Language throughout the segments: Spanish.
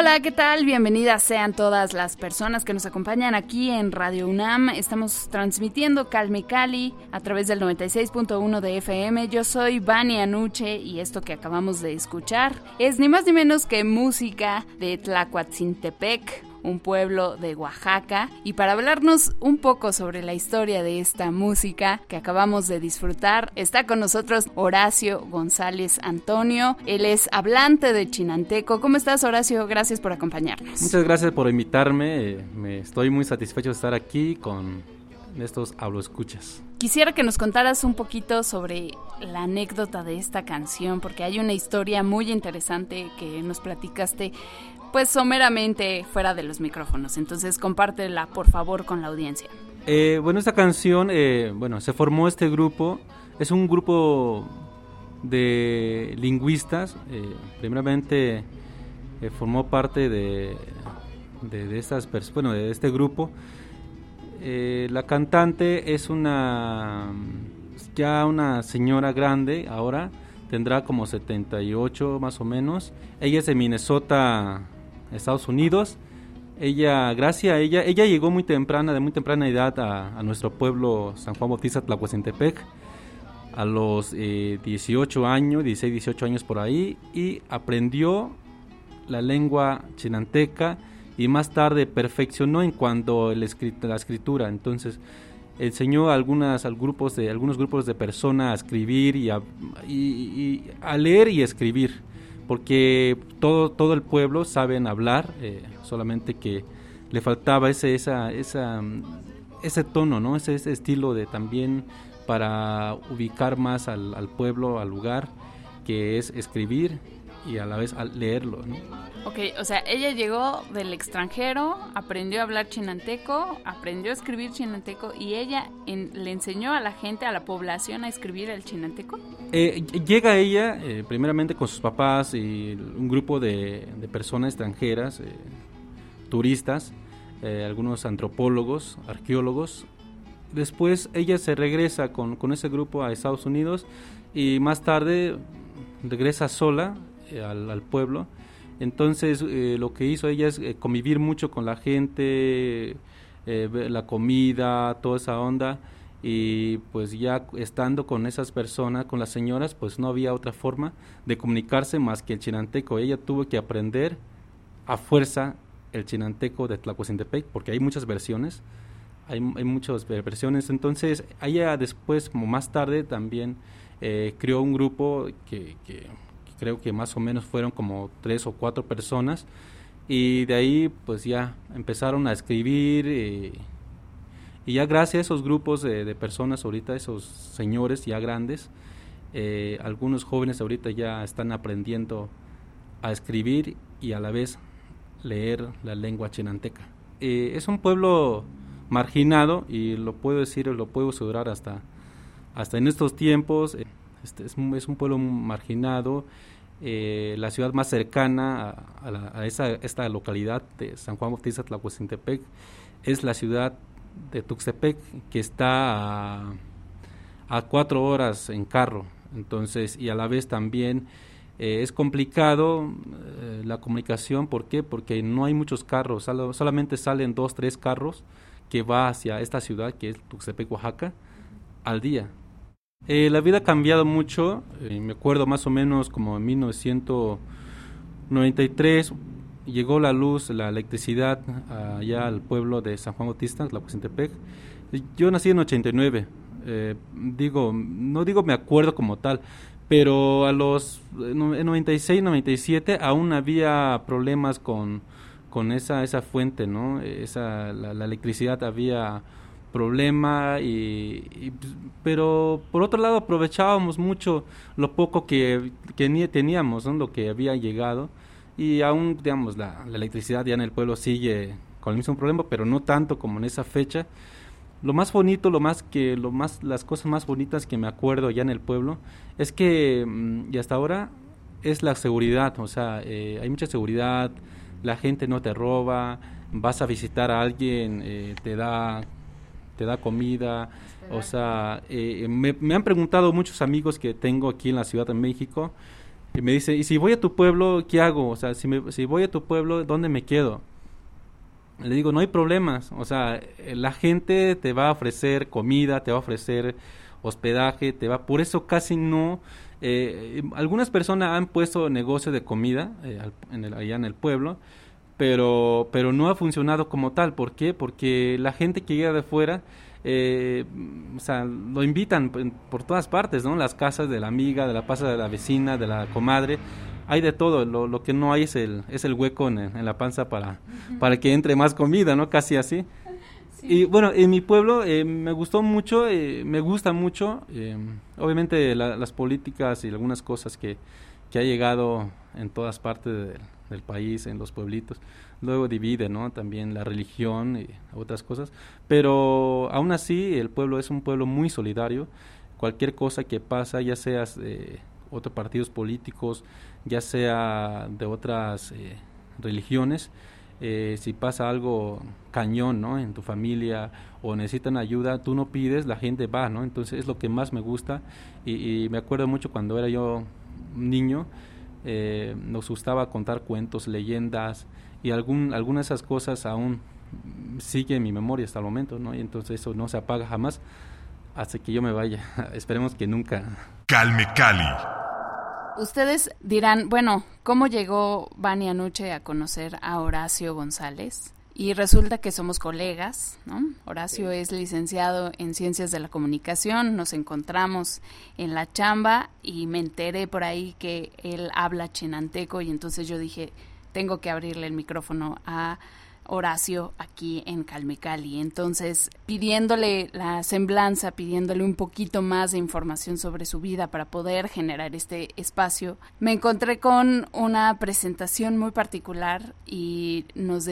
Hola, ¿qué tal? Bienvenidas sean todas las personas que nos acompañan aquí en Radio UNAM. Estamos transmitiendo Calme Cali a través del 96.1 de FM. Yo soy Vani Anuche y esto que acabamos de escuchar es ni más ni menos que música de Tlacuatzintepec, un pueblo de Oaxaca. Y para hablarnos un poco sobre la historia de esta música que acabamos de disfrutar, está con nosotros Horacio González Antonio. Él es hablante de chinanteco. ¿Cómo estás, Horacio? Gracias por acompañarnos. Muchas gracias por invitarme. Me estoy muy satisfecho de estar aquí con estos hablo escuchas. Quisiera que nos contaras un poquito sobre la anécdota de esta canción, porque hay una historia muy interesante que nos platicaste pues someramente fuera de los micrófonos. Entonces compártela por favor con la audiencia. Eh, bueno, esta canción, eh, bueno, se formó este grupo, es un grupo de lingüistas, eh, primeramente formó parte de, de, estas bueno, de este grupo. La cantante es una ya una señora grande ahora, tendrá como 78 más o menos. Ella es de Minnesota, Estados Unidos. Ella, gracias a ella, ella llegó muy temprana, de muy temprana edad a, nuestro pueblo San Juan Bautista Tlahuacentepec, a los 18 eh, años, 16, 18 años por ahí, y aprendió la lengua chinanteca y más tarde perfeccionó en cuanto a la escritura. Entonces, enseñó a algunas al grupos de algunos grupos de personas a escribir y a leer y escribir porque todo, todo el pueblo saben hablar, eh, solamente que le faltaba ese, esa, esa, ese tono, ¿no? ese, estilo de también para ubicar más al, al pueblo, al lugar, que es escribir y a la vez leerlo. ¿no? Ok, o sea, ella llegó del extranjero, aprendió a hablar chinanteco, aprendió a escribir chinanteco y ella le enseñó a la gente, a la población a escribir el chinanteco. Eh, llega ella eh, primeramente con sus papás y un grupo de, personas extranjeras, eh, turistas, algunos antropólogos, arqueólogos. Después ella se regresa con, con ese grupo a Estados Unidos y más tarde regresa sola al, pueblo entonces, eh, lo que hizo ella es eh, convivir mucho con la gente, eh, la comida, toda esa onda. Y pues ya estando con esas personas, con las señoras, pues no había otra forma de comunicarse más que el chinanteco. Ella tuvo que aprender a fuerza el chinanteco de Tlacuacintepec, porque hay muchas versiones, hay, muchas versiones. Entonces, ella después, más tarde, también creó un grupo que creo que más o menos fueron como tres o cuatro personas y de ahí pues ya empezaron a escribir eh, y ya gracias a esos grupos de, personas ahorita, esos señores ya grandes, eh, algunos jóvenes ahorita ya están aprendiendo a escribir y a la vez leer la lengua chinanteca. Eh, es un pueblo marginado y lo puedo decir, lo puedo asegurar hasta, hasta en estos tiempos. Este, es, es un pueblo marginado eh, la ciudad más cercana a, esa, esta localidad de San Juan Bautista Tlahuacintepec es la ciudad de Tuxtepec, que está a, cuatro horas en carro. Entonces, y a la vez también eh, es complicado eh, la comunicación. ¿Por qué? Porque no hay muchos carros, solamente salen dos, tres carros que va hacia esta ciudad que es Tuxtepec, Oaxaca al día. Eh, la vida ha cambiado mucho, eh, me acuerdo más o menos como en 1993 llegó la luz, la electricidad allá al pueblo de San Juan Bautista, la Tepec. Yo nací en 89, eh, digo, no digo me acuerdo como tal, pero a los en 96, 97 aún había problemas con, con esa, esa fuente, ¿no? Esa, la electricidad había problema y, pero por otro lado aprovechábamos mucho lo poco que, que teníamos lo que había llegado. Y aún digamos la, electricidad ya en el pueblo sigue con el mismo problema pero no tanto como en esa fecha. Lo más bonito lo más que lo más las cosas más bonitas que me acuerdo ya en el pueblo es que mm, y hasta ahora es la seguridad o sea eh, hay mucha seguridad la gente no te roba vas a visitar a alguien eh, te da te da comida. O sea, eh, me, han preguntado muchos amigos que tengo aquí en la Ciudad de México y me dice, ¿y si voy a tu pueblo, qué hago? O sea, si, me, si voy a tu pueblo, ¿dónde me quedo? Le digo, no hay problemas. O sea, eh, la gente te va a ofrecer comida, te va a ofrecer hospedaje, te va... Por eso casi no... Eh, algunas personas han puesto negocio de comida en el, allá en el pueblo, pero, pero no ha funcionado como tal. ¿Por qué? Porque la gente que llega de fuera, eh, o sea, lo invitan por todas partes, ¿no? Las casas de la amiga, de la casa de la vecina, de la comadre, hay de todo. Lo, lo que no hay es el, es el hueco en, en la panza para, para que entre más comida, ¿no? Casi así. Y bueno, en mi pueblo eh, me gustó mucho, eh, me gusta mucho, obviamente las políticas y algunas cosas que, que ha llegado en todas partes del del país, en los pueblitos. Luego divide, ¿no? También la religión y otras cosas. Pero aún así, el pueblo es un pueblo muy solidario. Cualquier cosa que pasa, ya seas de otros partidos políticos, ya sea de otras eh, religiones, eh, si pasa algo cañón, ¿no? En tu familia o necesitan ayuda, tú no pides, la gente va, ¿no? Entonces es lo que más me gusta y, y me acuerdo mucho cuando era yo niño, eh, nos gustaba contar cuentos, leyendas y algún, algunas de esas cosas aún sigue en mi memoria hasta el momento, ¿no? Y entonces eso no se apaga jamás hasta que yo me vaya. Esperemos que nunca. Calme Cali. Ustedes dirán, bueno, ¿cómo llegó Vani Anuche a conocer a Horacio González? Y resulta que somos colegas, ¿no? Horacio es licenciado en Ciencias de la Comunicación, nos encontramos en la chamba y me enteré por ahí que él habla chinanteco y entonces yo dije, tengo que abrirle el micrófono a Horacio aquí en Calmecali. Entonces, pidiéndole la semblanza, pidiéndole un poquito más de información sobre su vida para poder generar este espacio, me encontré con una presentación muy particular y nos,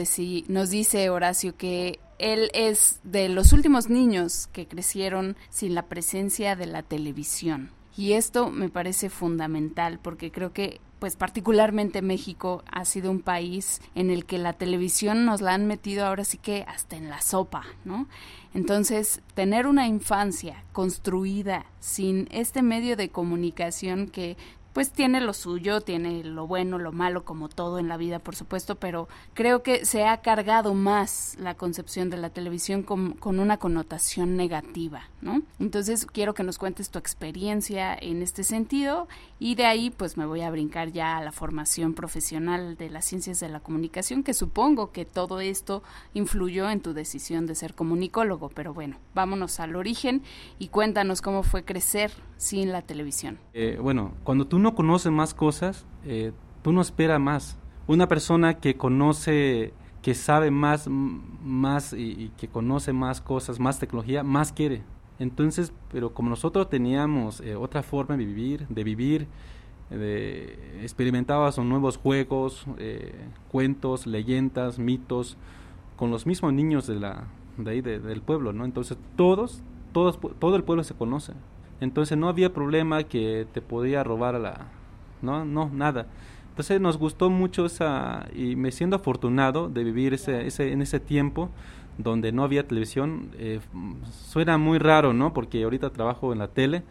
nos dice Horacio que él es de los últimos niños que crecieron sin la presencia de la televisión. Y esto me parece fundamental porque creo que pues particularmente México ha sido un país en el que la televisión nos la han metido ahora sí que hasta en la sopa, ¿no? Entonces, tener una infancia construida sin este medio de comunicación que pues tiene lo suyo, tiene lo bueno, lo malo, como todo en la vida, por supuesto, pero creo que se ha cargado más la concepción de la televisión con, con, una connotación negativa, ¿no? Entonces quiero que nos cuentes tu experiencia en este sentido y de ahí pues me voy a brincar ya a la formación profesional de las ciencias de la comunicación, que supongo que todo esto influyó en tu decisión de ser comunicólogo, pero bueno, vámonos al origen y cuéntanos cómo fue crecer sin la televisión. Eh, bueno, cuando tú no conoces más cosas, eh, tú no esperas más. Una persona que conoce, que sabe más, más y, que conoce más cosas, más tecnología, más quiere. Entonces, pero como nosotros teníamos eh, otra forma de vivir, de vivir, de, experimentabas nuevos juegos, eh, cuentos, leyendas, mitos, con los mismos niños de la, de ahí, del pueblo, ¿no? Entonces todos, todos, todo el pueblo se conoce. Entonces no había problema que te podía robar a la... No, no, nada. Entonces nos gustó mucho esa... Y me siento afortunado de vivir ese, ese, en ese tiempo donde no había televisión. Eh, suena muy raro, ¿no? Porque ahorita trabajo en la tele.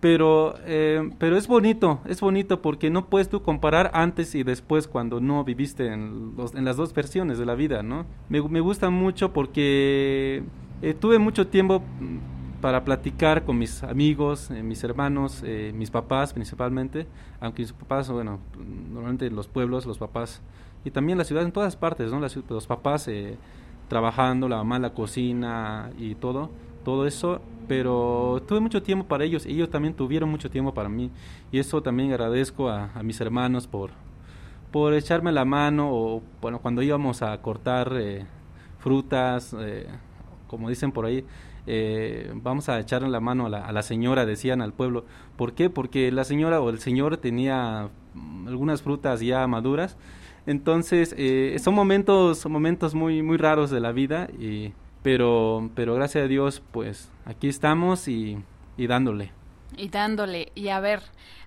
Pero, eh, pero es bonito, es bonito porque no puedes tú comparar antes y después cuando no viviste en, los, en las dos versiones de la vida, ¿no? Me, me gusta mucho porque eh, tuve mucho tiempo para platicar con mis amigos, eh, mis hermanos, eh, mis papás principalmente, aunque mis papás, bueno, normalmente en los pueblos, los papás, y también la ciudad en todas partes, ¿no? los papás eh, trabajando, la mamá la cocina y todo, todo eso, pero tuve mucho tiempo para ellos, ellos también tuvieron mucho tiempo para mí, y eso también agradezco a, a mis hermanos por, por echarme la mano, o bueno, cuando íbamos a cortar frutas, como dicen por ahí, eh, vamos a echarle la mano a la, a la, señora, decían al pueblo. ¿Por qué? Porque la señora o el señor tenía mm, algunas frutas ya maduras. Entonces, eh, son momentos, momentos muy, muy raros de la vida, y, pero, pero gracias a Dios, pues aquí estamos y, y dándole. Y dándole. Y a ver,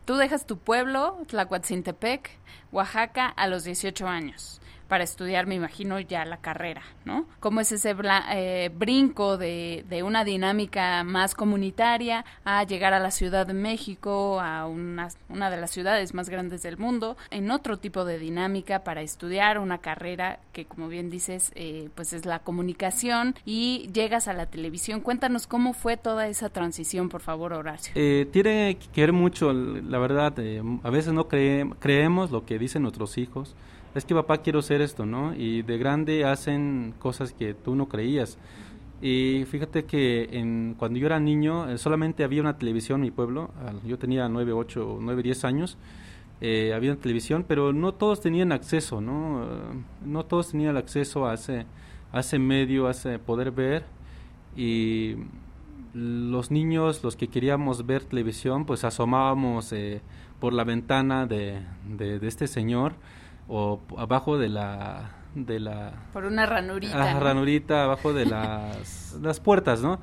tú dejas tu pueblo, Tlacuatzintepec, Oaxaca, a los 18 años para estudiar, me imagino, ya la carrera, ¿no? ¿Cómo es ese eh, brinco de, una dinámica más comunitaria a llegar a la Ciudad de México, a una, una de las ciudades más grandes del mundo, en otro tipo de dinámica para estudiar una carrera que, como bien dices, eh, pues es la comunicación y llegas a la televisión? Cuéntanos cómo fue toda esa transición, por favor, Horacio. Eh, tiene que ver mucho, la verdad, a veces no creemos lo que dicen nuestros hijos es que papá quiero ser esto, ¿no? Y de grande hacen cosas que tú no creías. Y fíjate que cuando yo era niño eh, solamente había una televisión en mi pueblo, yo tenía 9, 8, 9, 10 años, eh, había una televisión, pero no todos tenían acceso, ¿no? no todos tenían acceso a ese, a medio, a poder ver. Y los niños, los que queríamos ver televisión, pues asomábamos eh, por la ventana de, de este señor o abajo de la de la por una ranurita ah, ranurita abajo de las las puertas no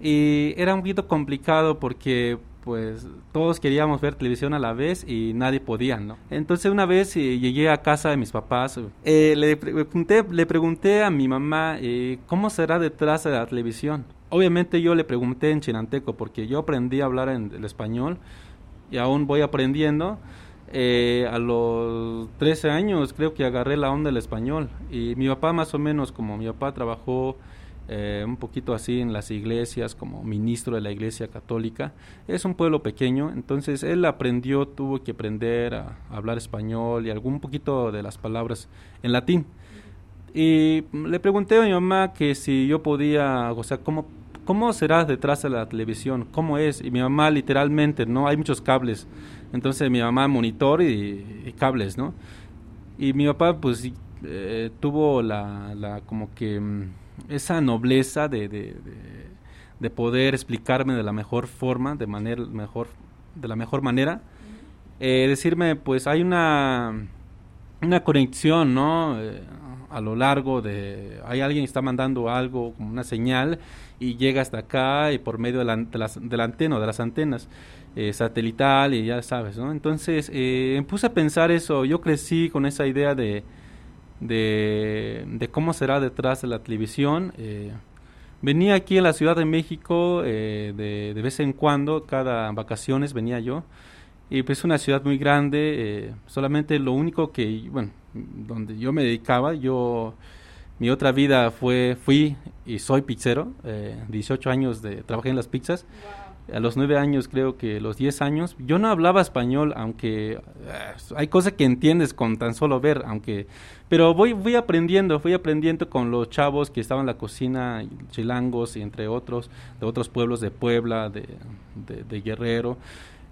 y era un poquito complicado porque pues todos queríamos ver televisión a la vez y nadie podía, ¿no? Entonces una vez eh, llegué a casa de mis papás, eh, le, pregunté, le pregunté a mi mamá eh, cómo será detrás de la televisión. Obviamente yo le pregunté en chinanteco porque yo aprendí a hablar en el español y aún voy aprendiendo eh, a los 13 años creo que agarré la onda del español. Y mi papá más o menos como mi papá trabajó eh, un poquito así en las iglesias como ministro de la iglesia católica es un pueblo pequeño. Entonces él aprendió tuvo que aprender a, hablar español y algún poquito de las palabras en latín. Y le pregunté a mi mamá que si yo podía o sea cómo cómo será detrás de la televisión cómo es y mi mamá literalmente no hay muchos cables entonces mi mamá monitor y, cables, ¿no? Y mi papá pues eh, tuvo la, como que mm, esa nobleza de, de, de, poder explicarme de la mejor forma, de manera mejor, de la mejor manera. Eh, decirme pues hay una una conexión, ¿no? Eh, a lo largo de hay alguien que está mandando algo como una señal y llega hasta acá y por medio de la, de antena o de las antenas eh, satelital y ya sabes, ¿no? Entonces eh, puse a pensar eso, yo crecí con esa idea de, de, cómo será detrás de la televisión. Eh, venía aquí en la Ciudad de México eh, de, de, vez en cuando, cada vacaciones venía yo. Y pues una ciudad muy grande, solamente lo único que, bueno, donde yo me dedicaba, yo, mi otra vida fue, fui y soy pizzero, 18 años de, trabajé en las pizzas. A los nueve años, creo que los diez años, yo no hablaba español, aunque eh, hay cosas que entiendes con tan solo ver, aunque, pero voy, voy aprendiendo, fui aprendiendo con los chavos que estaban en la cocina, chilangos y entre otros, de otros pueblos de Puebla, de, de Guerrero,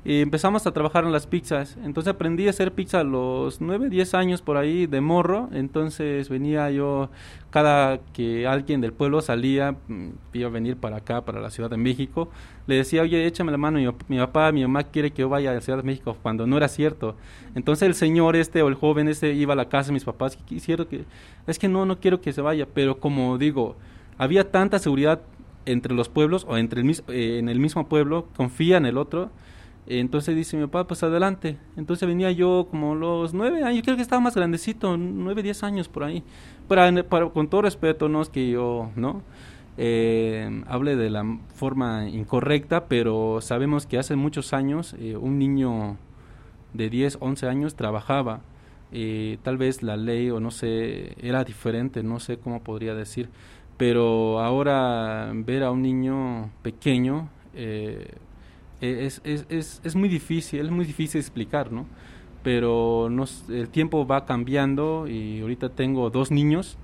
y empezamos a trabajar en las pizzas. Entonces aprendí a hacer pizza a los 9, 10 años por ahí de morro. Entonces venía yo, cada que alguien del pueblo salía, mm, iba a venir para acá, para la Ciudad de México, le decía, oye, échame la mano, mi, mi papá, mi mamá quiere que yo vaya a la Ciudad de México, cuando no era cierto. Entonces el señor este o el joven este iba a la casa de mis papás, quisieron que, es que no, no quiero que se vaya, pero como digo, había tanta seguridad entre los pueblos o entre el, eh, en el mismo pueblo, confía en el otro, entonces dice mi papá, pues adelante. Entonces venía yo como los nueve años, creo que estaba más grandecito, nueve, diez años por ahí. Pero, con todo respeto, no es que yo, ¿no? Eh, hable de la forma incorrecta, pero sabemos que hace muchos años eh, un niño de 10, 11 años trabajaba. Eh, tal vez la ley o no sé, era diferente, no sé cómo podría decir, pero ahora ver a un niño pequeño eh, es, es, es, es, muy difícil, es muy difícil explicar, ¿no? Pero el tiempo va cambiando y ahorita tengo dos niños.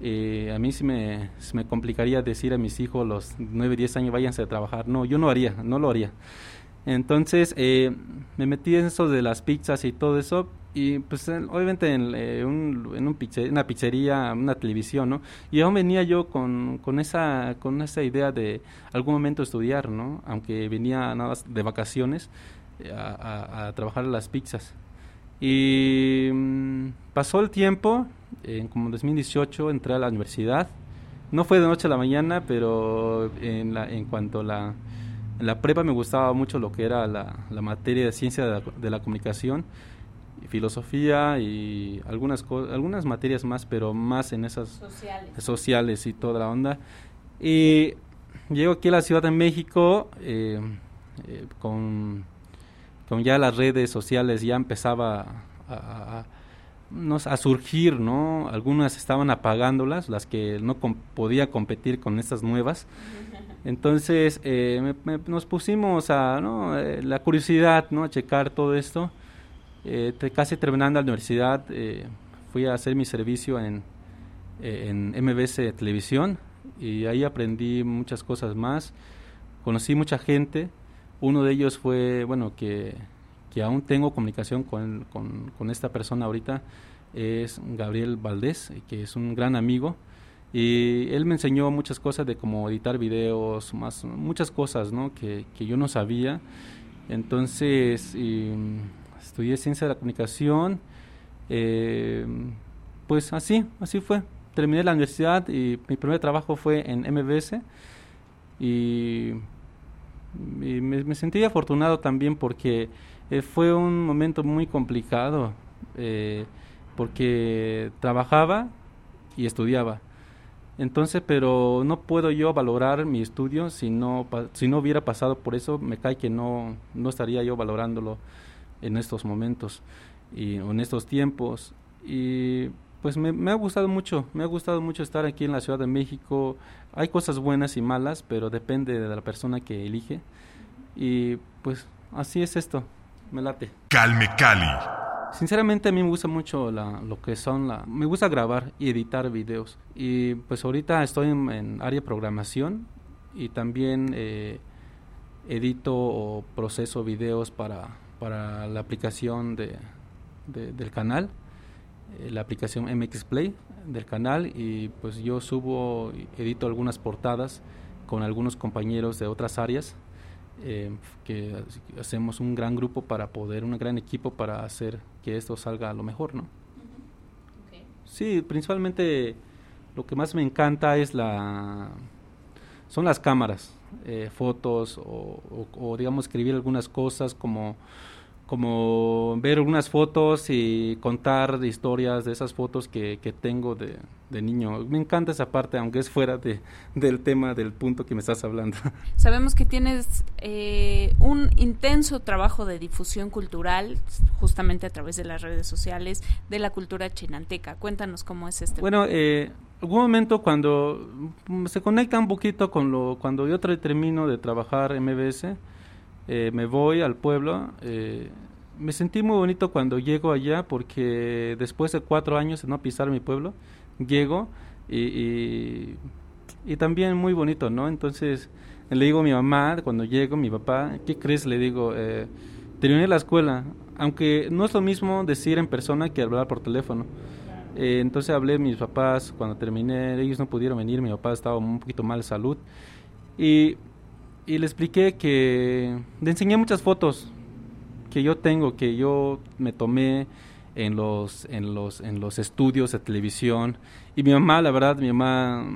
Eh, a mí sí me, me complicaría decir a mis hijos los 9, 10 años váyanse a trabajar. No, yo no haría, no lo haría. Entonces eh, me metí en eso de las pizzas y todo eso y pues obviamente en, eh, un, en un una pizzería, una televisión, ¿no? Y aún venía yo con, con, esa, con esa idea de algún momento estudiar, ¿no? Aunque venía nada más de vacaciones eh, a, a, trabajar las pizzas. Y mm, pasó el tiempo, en como 2018 entré a la universidad. No fue de noche a la mañana, pero en, la, en cuanto a la en la prepa me gustaba mucho lo que era la, la materia de ciencia de la, comunicación, y filosofía y algunas, algunas materias más, pero más en esas sociales. sociales y toda la onda. Y llego aquí a la Ciudad de México eh, eh, con, con, ya las redes sociales, ya empezaba a, a, surgir, ¿no? Algunas estaban apagándolas, las que no podía competir con estas nuevas. Entonces eh, nos pusimos a ¿no? Eh, la curiosidad, ¿no? a checar todo esto. Eh, casi terminando la universidad, fui a hacer mi servicio en, en MBS Televisión y ahí aprendí muchas cosas más. Conocí mucha gente. Uno de ellos fue, bueno, que, que aún tengo comunicación con, con, con esta persona ahorita, es Gabriel Valdés, que es un gran amigo y él me enseñó muchas cosas de cómo editar videos, más, muchas cosas ¿no? que, que yo no sabía. Entonces, estudié ciencia de la comunicación. Eh, pues así, así fue. Terminé la universidad y mi primer trabajo fue en MBS. Y, me, sentí afortunado también porque eh, fue un momento muy complicado. Eh, porque trabajaba y estudiaba entonces, pero no puedo yo valorar mi estudio si no, si no hubiera pasado por eso, me cae que no, no estaría yo valorándolo en estos momentos y en estos tiempos. Y pues me, me, ha gustado mucho, me ha gustado mucho estar aquí en la Ciudad de México. Hay cosas buenas y malas, pero depende de la persona que elige. Y pues así es esto, me late. Calme Cali. Sinceramente a mí me gusta mucho lo que son la, me gusta grabar y editar videos y pues ahorita estoy en, área de programación y también eh, edito o proceso videos para, para la aplicación de, del canal, eh, la aplicación MX Play del canal y pues yo subo, edito algunas portadas con algunos compañeros de otras áreas eh, que hacemos un gran grupo para poder, un gran equipo para hacer que esto salga a lo mejor, ¿no? Sí, principalmente lo que más me encanta es la son las cámaras, eh, fotos o, digamos escribir algunas cosas como como ver algunas fotos y contar historias de esas fotos que, que tengo de, de, niño. Me encanta esa parte, aunque es fuera de, del tema, del punto que me estás hablando. Sabemos que tienes eh, un intenso trabajo de difusión cultural, justamente a través de las redes sociales, de la cultura chinanteca. Cuéntanos cómo es este. Bueno, eh, algún momento cuando se conecta un poquito con lo, cuando yo termino de trabajar en MBS, eh, me voy al pueblo. Eh, me sentí muy bonito cuando llego allá porque después de cuatro años de no pisar mi pueblo, llego y, y, también muy bonito, ¿no? Entonces le digo a mi mamá, cuando llego, mi papá, ¿qué crees? Le digo, eh, terminé la escuela, aunque no es lo mismo decir en persona que hablar por teléfono. Entonces hablé a mis papás cuando terminé, ellos no pudieron venir, mi papá estaba un poquito mal de salud. Y y le expliqué que le enseñé muchas fotos que yo tengo, que yo me tomé en los, en los, en los estudios de televisión. Y mi mamá, la verdad, mi mamá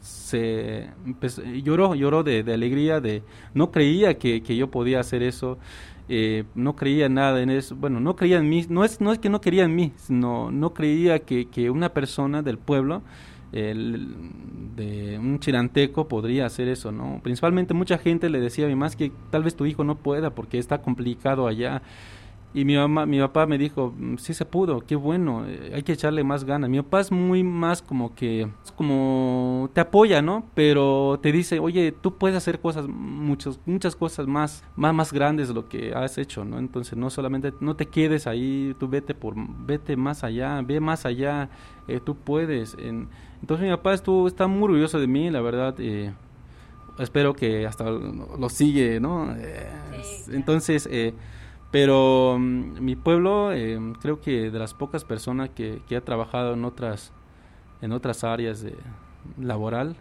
se lloró, lloró de, alegría, de no creía que, que yo podía hacer eso. Eh, no creía nada en eso, bueno, no creía en mí, no es, no es que no quería en mí, sino no creía que, que una persona del pueblo el, de un chiranteco podría hacer eso, ¿no? Principalmente mucha gente le decía a mi mamá que tal vez tu hijo no pueda porque está complicado allá. Y mi mamá, mi papá me dijo, mm, sí se pudo, qué bueno, eh, hay que echarle más ganas. Mi papá es muy más como que, es como te apoya, ¿no? Pero te dice, oye, tú puedes hacer cosas, muchas, muchas cosas más, más, más grandes de lo que has hecho, ¿no? Entonces no solamente, no te quedes ahí, tú vete por, vete más allá, ve más allá, eh, tú puedes. entonces mi papá estuvo, está muy orgulloso de mí, la verdad. Eh, espero que hasta lo, sigue, ¿no? Entonces, eh, pero mm, mi pueblo, eh, creo que de las pocas personas que, que ha trabajado en otras, en otras áreas de, laboral,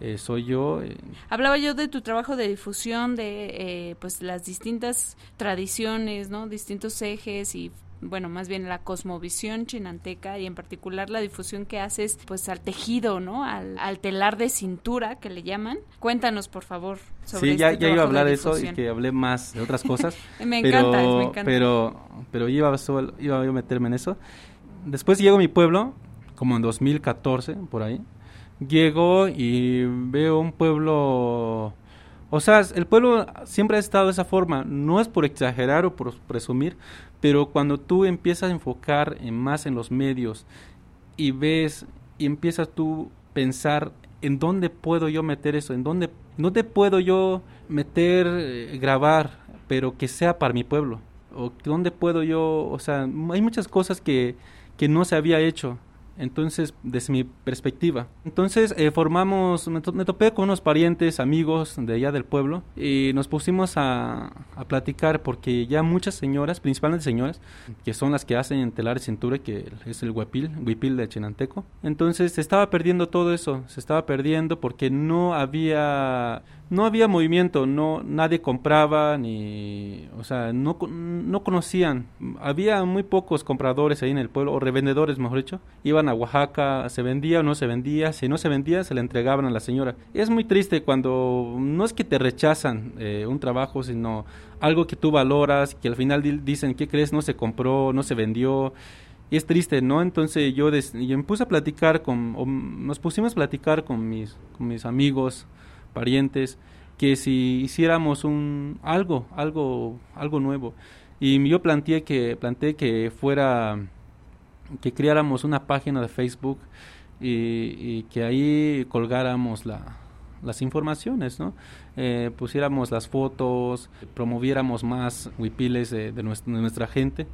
eh, soy yo. Eh. Hablaba yo de tu trabajo de difusión de pues las distintas tradiciones, ¿no? Distintos ejes y bueno, más bien la cosmovisión chinanteca y en particular la difusión que haces pues al tejido, ¿no? Al, telar de cintura que le llaman. Cuéntanos, por favor, sobre Sí, ya, este ya iba a hablar de, eso y que hablé más de otras cosas. me encanta, me encanta. Pero, pero iba, iba a meterme en eso. Después llego a mi pueblo, como en 2014, por ahí. Llego y veo un pueblo... O sea, el pueblo siempre ha estado de esa forma. No es por exagerar o por presumir, pero cuando tú empiezas a enfocar en más en los medios y ves y empiezas tú pensar en dónde puedo yo meter eso, en dónde, te puedo yo meter, eh, grabar, pero que sea para mi pueblo, o dónde puedo yo, o sea, hay muchas cosas que, que no se había hecho entonces, desde mi perspectiva. Entonces, eh, formamos, me, topé con unos parientes, amigos de allá del pueblo, y nos pusimos a, a, platicar porque ya muchas señoras, principalmente señoras, que son las que hacen telar de cintura, que es el huipil, huipil de Chinanteco. Entonces, se estaba perdiendo todo eso, se estaba perdiendo porque no había no había movimiento, no nadie compraba ni, o sea, no, no conocían. Había muy pocos compradores ahí en el pueblo o revendedores, mejor dicho. Iban a Oaxaca, se vendía o no se vendía. Si no se vendía, se le entregaban a la señora. es muy triste cuando no es que te rechazan eh, un trabajo, sino algo que tú valoras, que al final dicen, ¿qué crees? No se compró, no se vendió. Es triste, ¿no? Entonces yo, yo me puse a platicar con, nos pusimos a platicar con mis, con mis amigos, parientes, que si hiciéramos un algo, algo, algo nuevo. Y yo planteé que, planteé que fuera, que creáramos una página de Facebook y, que ahí colgáramos la, las informaciones, ¿no? Eh, pusiéramos las fotos, promoviéramos más huipiles de, nuestra, gente.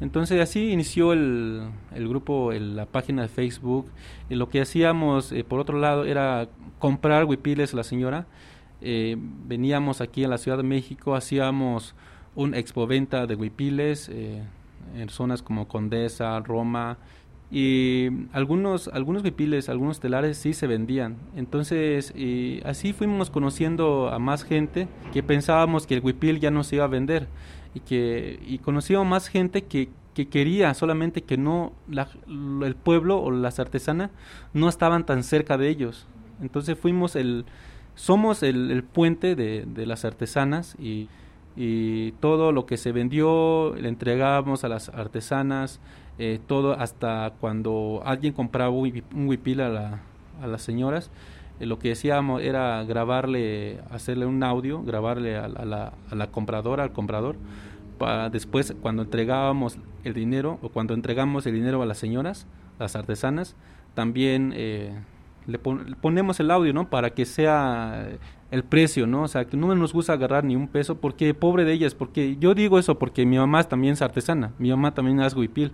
Entonces así inició el, el grupo, la página de Facebook. Y lo que hacíamos, eh, por otro lado, era comprar huipiles a la señora. Eh, veníamos aquí a la Ciudad de México, hacíamos un expoventa de huipiles eh, en zonas como Condesa, Roma, y algunos algunos huipiles, algunos telares sí se vendían. Entonces, así fuimos conociendo a más gente que pensábamos que el huipil ya no se iba a vender y que y conocíamos más gente que que quería, solamente que no el pueblo o las artesanas no estaban tan cerca de ellos. Entonces fuimos el, somos el, puente de, las artesanas y, todo lo que se vendió le entregábamos a las artesanas, eh, todo hasta cuando alguien compraba un, huipil a, a las señoras, eh, lo que decíamos era grabarle, hacerle un audio, grabarle a, la, compradora, al comprador, para después cuando entregábamos el dinero o cuando entregamos el dinero a las señoras, las artesanas, también eh, le, ponemos el audio, ¿no? Para que sea el precio, ¿no? O sea, que no nos gusta agarrar ni un peso, porque pobre de ellas, porque yo digo eso porque mi mamá también es artesana, mi mamá también es huipil.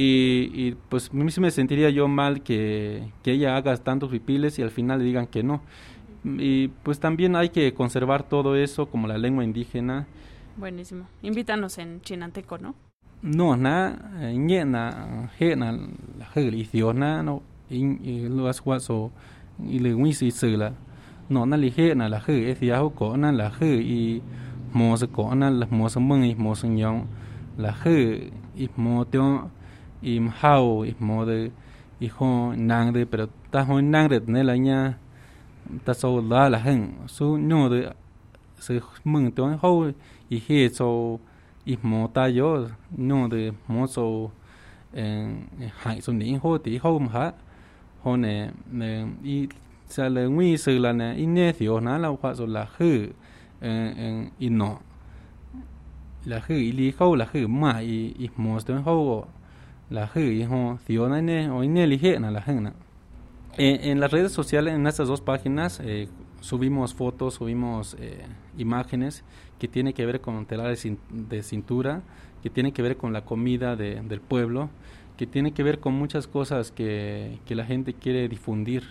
Y, y pues a mí sí me sentiría yo mal que, que ella haga tantos huipiles y al final le digan que no. Y pues también hay que conservar todo eso como la lengua indígena. Buenísimo. Invítanos en Chinanteco, ¿no? No, na, na, na, no in i luas wa so i le wi si se la no na li he na la he e sia ho ko na la he i mo se ko na la mo se mung i mo se nyong la he i mo tyo i hao i mo de i ho nang de pero ta ho nang de ne la nya ta so la la hen su no de se mung tyo ho i he so i mo ta yo no de mo so en hai so ni ho ti ho ma hone ne i sa le ngui se la ne i ne thio na la kwa so la hu en i no la hu ili ho la hu ma y y mos de ho la en, en las redes sociales en estas dos páginas eh, subimos fotos subimos eh, imágenes que tiene que ver con telares de cintura que tiene que ver con la comida de, del pueblo que tiene que ver con muchas cosas que, que la gente quiere difundir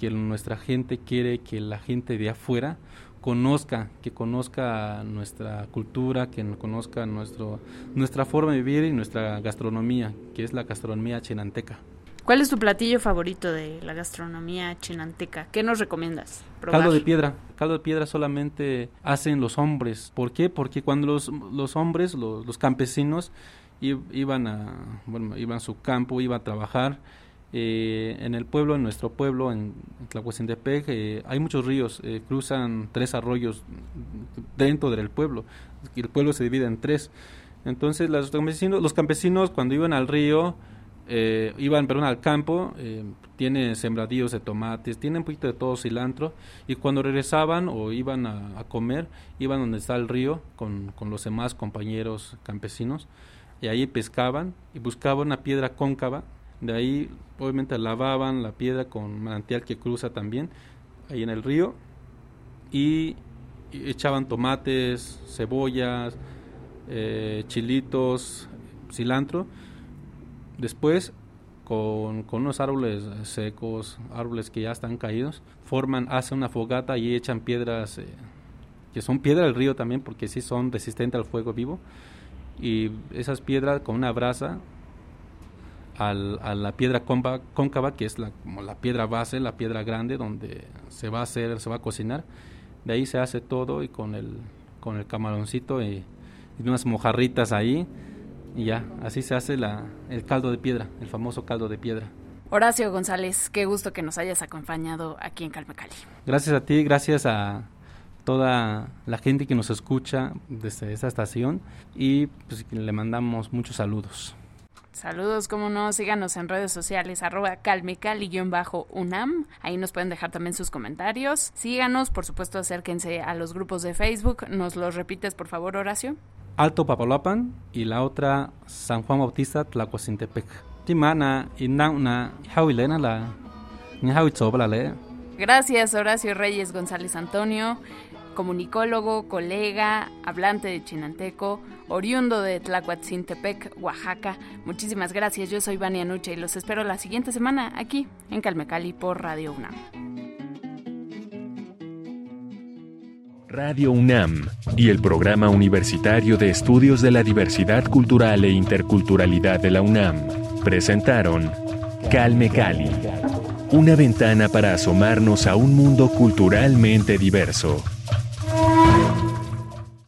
que nuestra gente quiere que la gente de afuera conozca, que conozca nuestra cultura, que conozca nuestro, nuestra forma de vivir y nuestra gastronomía, que es la gastronomía chinanteca. ¿Cuál es tu platillo favorito de la gastronomía chinanteca? ¿Qué nos recomiendas? Caldo de piedra. Caldo de piedra solamente hacen los hombres. ¿Por qué? Porque cuando los, los hombres, los, los campesinos, iban a, bueno, iban a su campo, iban a trabajar, eh, en el pueblo, en nuestro pueblo, en Tlahuacintepec, eh, hay muchos ríos, eh, cruzan tres arroyos dentro del pueblo, el pueblo se divide en tres. Entonces los campesinos, los campesinos cuando iban al río, eh, iban perdón, al campo, eh, tienen sembradíos de tomates, tienen un poquito de todo cilantro, y cuando regresaban o iban a, a comer, iban donde está el río con, con los demás compañeros campesinos, y ahí pescaban y buscaban una piedra cóncava de ahí, obviamente, lavaban la piedra con manantial que cruza también, ahí en el río, y echaban tomates, cebollas, eh, chilitos, cilantro. Después, con, con, unos árboles secos, árboles que ya están caídos, forman, hacen una fogata y echan piedras, eh, que son piedras del río también, porque sí son resistentes al fuego vivo. Y esas piedras con una brasa al, a la piedra cóncava, que es la, como la piedra base, la piedra grande donde se va a hacer, se va a cocinar. De ahí se hace todo y con el, con el camaroncito y, y unas mojarritas ahí y ya, así se hace la, el caldo de piedra, el famoso caldo de piedra. Horacio González, qué gusto que nos hayas acompañado aquí en Calmecali. Gracias a ti, gracias a toda la gente que nos escucha desde esta estación y pues, le mandamos muchos saludos. Saludos, como no, síganos en redes sociales, arroba calmecali-unam. Ahí nos pueden dejar también sus comentarios. Síganos, por supuesto, acérquense a los grupos de Facebook. ¿Nos los repites, por favor, Horacio? Alto Papaloapan y la otra San Juan Bautista Tlacuacintepec. Timana y nauna hawilena la Gracias, Horacio Reyes González Antonio comunicólogo, colega, hablante de chinanteco, oriundo de Tlacuatzintepec, Oaxaca. Muchísimas gracias, yo soy Vania Nuche y los espero la siguiente semana aquí en Calmecali por Radio UNAM. Radio UNAM y el Programa Universitario de Estudios de la Diversidad Cultural e Interculturalidad de la UNAM presentaron Calme Cali, una ventana para asomarnos a un mundo culturalmente diverso.